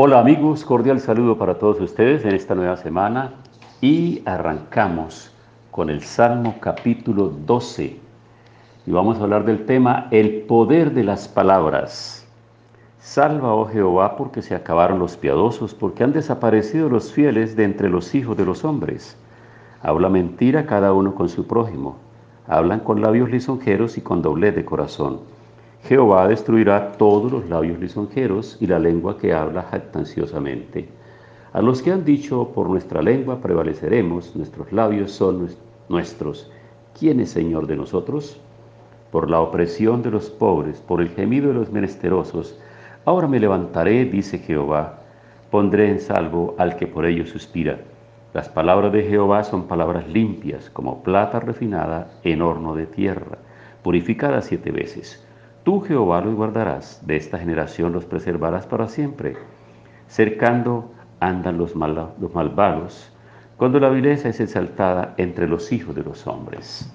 Hola amigos, cordial saludo para todos ustedes en esta nueva semana y arrancamos con el Salmo capítulo 12 y vamos a hablar del tema el poder de las palabras. Salva, oh Jehová, porque se acabaron los piadosos, porque han desaparecido los fieles de entre los hijos de los hombres. Habla mentira cada uno con su prójimo, hablan con labios lisonjeros y con doblez de corazón. Jehová destruirá todos los labios lisonjeros y la lengua que habla jactanciosamente. A los que han dicho, por nuestra lengua prevaleceremos, nuestros labios son nuestros. ¿Quién es Señor de nosotros? Por la opresión de los pobres, por el gemido de los menesterosos. Ahora me levantaré, dice Jehová, pondré en salvo al que por ello suspira. Las palabras de Jehová son palabras limpias, como plata refinada en horno de tierra, purificada siete veces. Tú, Jehová, los guardarás, de esta generación los preservarás para siempre. Cercando andan los, malvados, cuando la vileza es exaltada entre los hijos de los hombres.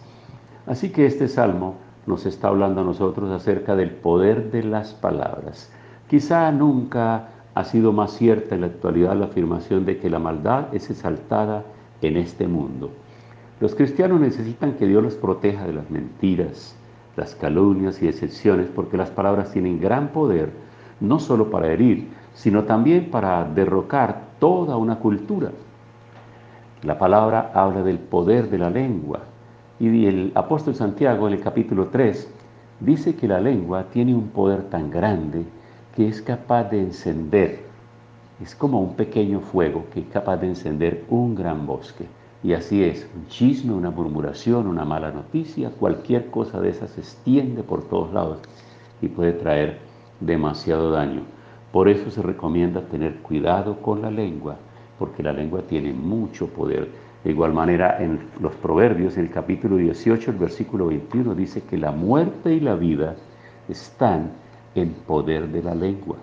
Así que este salmo nos está hablando a nosotros acerca del poder de las palabras. Quizá nunca ha sido más cierta en la actualidad la afirmación de que la maldad es exaltada en este mundo. Los cristianos necesitan que Dios los proteja de las mentiras, las calumnias y excepciones, porque las palabras tienen gran poder, no solo para herir, sino también para derrocar toda una cultura. La palabra habla del poder de la lengua, y el apóstol Santiago en el capítulo 3 dice que la lengua tiene un poder tan grande que es capaz de encender, es como un pequeño fuego que es capaz de encender un gran bosque. Y así es, un chisme, una murmuración, una mala noticia, cualquier cosa de esas se extiende por todos lados y puede traer demasiado daño. Por eso se recomienda tener cuidado con la lengua, porque la lengua tiene mucho poder. De igual manera, en los Proverbios, en el capítulo 18, el versículo 21, dice que la muerte y la vida están en poder de la lengua.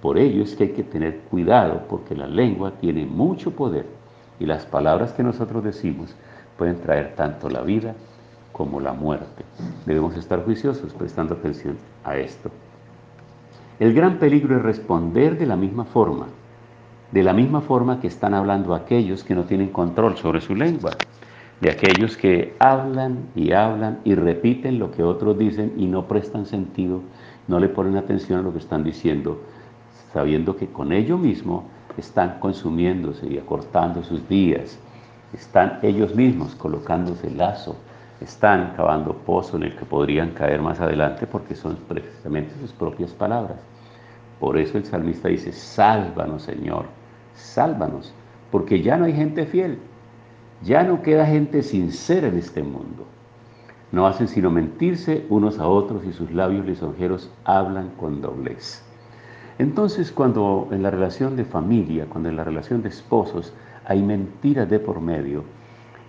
Por ello es que hay que tener cuidado, porque la lengua tiene mucho poder y las palabras que nosotros decimos pueden traer tanto la vida como la muerte. Debemos estar juiciosos prestando atención a esto. El gran peligro es responder de la misma forma, de la misma forma que están hablando aquellos que no tienen control sobre su lengua, de aquellos que hablan y hablan y repiten lo que otros dicen y no prestan sentido, no le ponen atención a lo que están diciendo, sabiendo que con ello mismo están consumiéndose y acortando sus días, están ellos mismos colocándose lazo, están cavando pozo en el que podrían caer más adelante porque son precisamente sus propias palabras. Por eso el salmista dice, sálvanos Señor, sálvanos, porque ya no hay gente fiel, ya no queda gente sincera en este mundo. No hacen sino mentirse unos a otros y sus labios lisonjeros hablan con doblez. Entonces, cuando en la relación de familia, cuando en la relación de esposos hay mentiras de por medio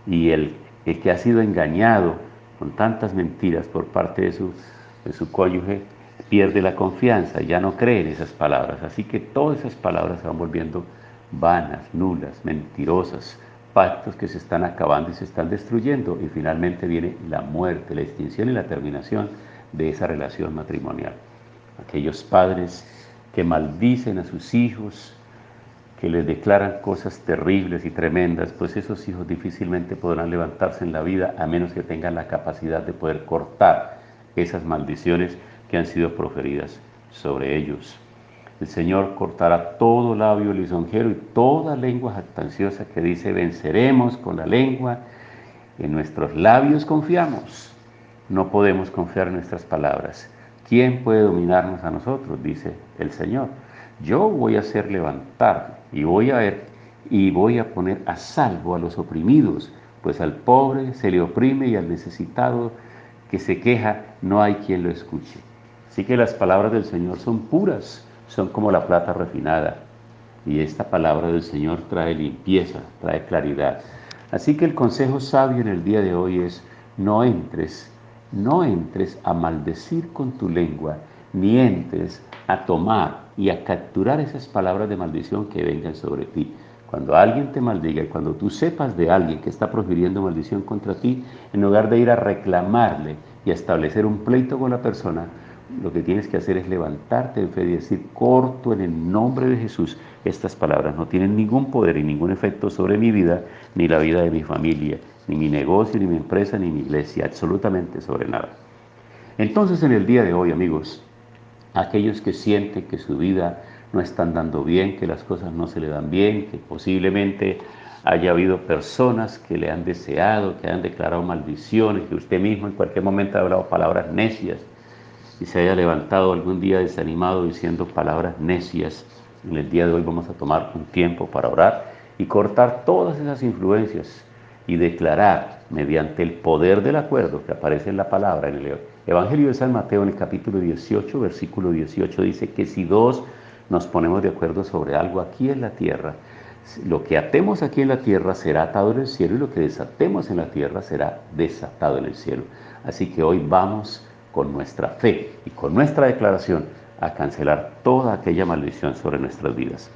y el, que ha sido engañado con tantas mentiras por parte de su, de su cónyuge pierde la confianza, ya no cree en esas palabras. Así que todas esas palabras se van volviendo vanas, nulas, mentirosas, pactos que se están acabando y se están destruyendo y finalmente viene la muerte, la extinción y la terminación de esa relación matrimonial. Aquellos padres que maldicen a sus hijos, que les declaran cosas terribles y tremendas, pues esos hijos difícilmente podrán levantarse en la vida a menos que tengan la capacidad de poder cortar esas maldiciones que han sido proferidas sobre ellos. El Señor cortará todo labio lisonjero y toda lengua jactanciosa que dice venceremos con la lengua. En nuestros labios confiamos. No podemos confiar en nuestras palabras. ¿Quién puede dominarnos a nosotros? Dice el Señor. Yo voy a hacer levantar y voy a ver y voy a poner a salvo a los oprimidos, pues al pobre se le oprime y al necesitado que se queja no hay quien lo escuche. Así que las palabras del Señor son puras, son como la plata refinada. Y esta palabra del Señor trae limpieza, trae claridad. Así que el consejo sabio en el día de hoy es no entres no entres a maldecir con tu lengua, ni entres a tomar y a capturar esas palabras de maldición que vengan sobre ti. Cuando alguien te maldiga y cuando tú sepas de alguien que está profiriendo maldición contra ti, en lugar de ir a reclamarle y a establecer un pleito con la persona, lo que tienes que hacer es levantarte en fe y decir, corto en el nombre de Jesús. Estas palabras no tienen ningún poder y ningún efecto sobre mi vida, ni la vida de mi familia, ni mi negocio, ni mi empresa, ni mi iglesia, absolutamente sobre nada. Entonces en el día de hoy, amigos, aquellos que sienten que su vida no está andando bien, que las cosas no se le dan bien, que posiblemente haya habido personas que le han deseado, que han declarado maldiciones, que usted mismo en cualquier momento ha hablado palabras necias y se haya levantado algún día desanimado diciendo palabras necias. En el día de hoy vamos a tomar un tiempo para orar y cortar todas esas influencias y declarar mediante el poder del acuerdo que aparece en la palabra en el Evangelio de San Mateo en el capítulo 18, versículo 18 dice que si dos nos ponemos de acuerdo sobre algo aquí en la tierra, lo que atemos aquí en la tierra será atado en el cielo y lo que desatemos en la tierra será desatado en el cielo. Así que hoy vamos con nuestra fe y con nuestra declaración a cancelar toda aquella maldición sobre nuestras vidas.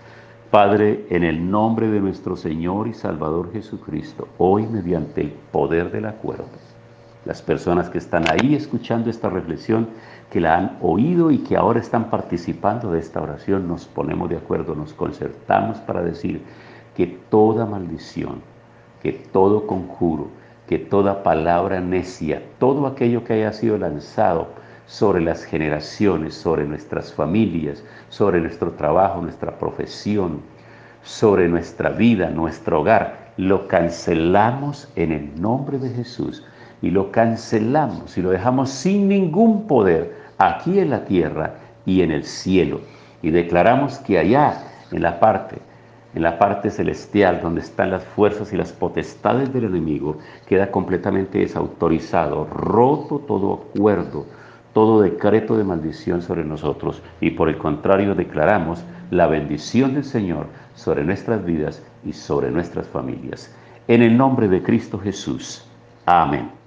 Padre, en el nombre de nuestro Señor y Salvador Jesucristo, hoy mediante el poder del acuerdo, las personas que están ahí escuchando esta reflexión, que la han oído y que ahora están participando de esta oración, nos ponemos de acuerdo, nos concertamos para decir que toda maldición, que todo conjuro, que toda palabra necia, todo aquello que haya sido lanzado sobre las generaciones, sobre nuestras familias, sobre nuestro trabajo, nuestra profesión, sobre nuestra vida, nuestro hogar, lo cancelamos en el nombre de Jesús y lo cancelamos y lo dejamos sin ningún poder aquí en la tierra y en el cielo. Y declaramos que allá, en la parte, en la parte celestial, donde están las fuerzas y las potestades del enemigo, queda completamente desautorizado, roto todo acuerdo, todo decreto de maldición sobre nosotros. Y por el contrario, declaramos la bendición del Señor sobre nuestras vidas y sobre nuestras familias. En el nombre de Cristo Jesús. Amén.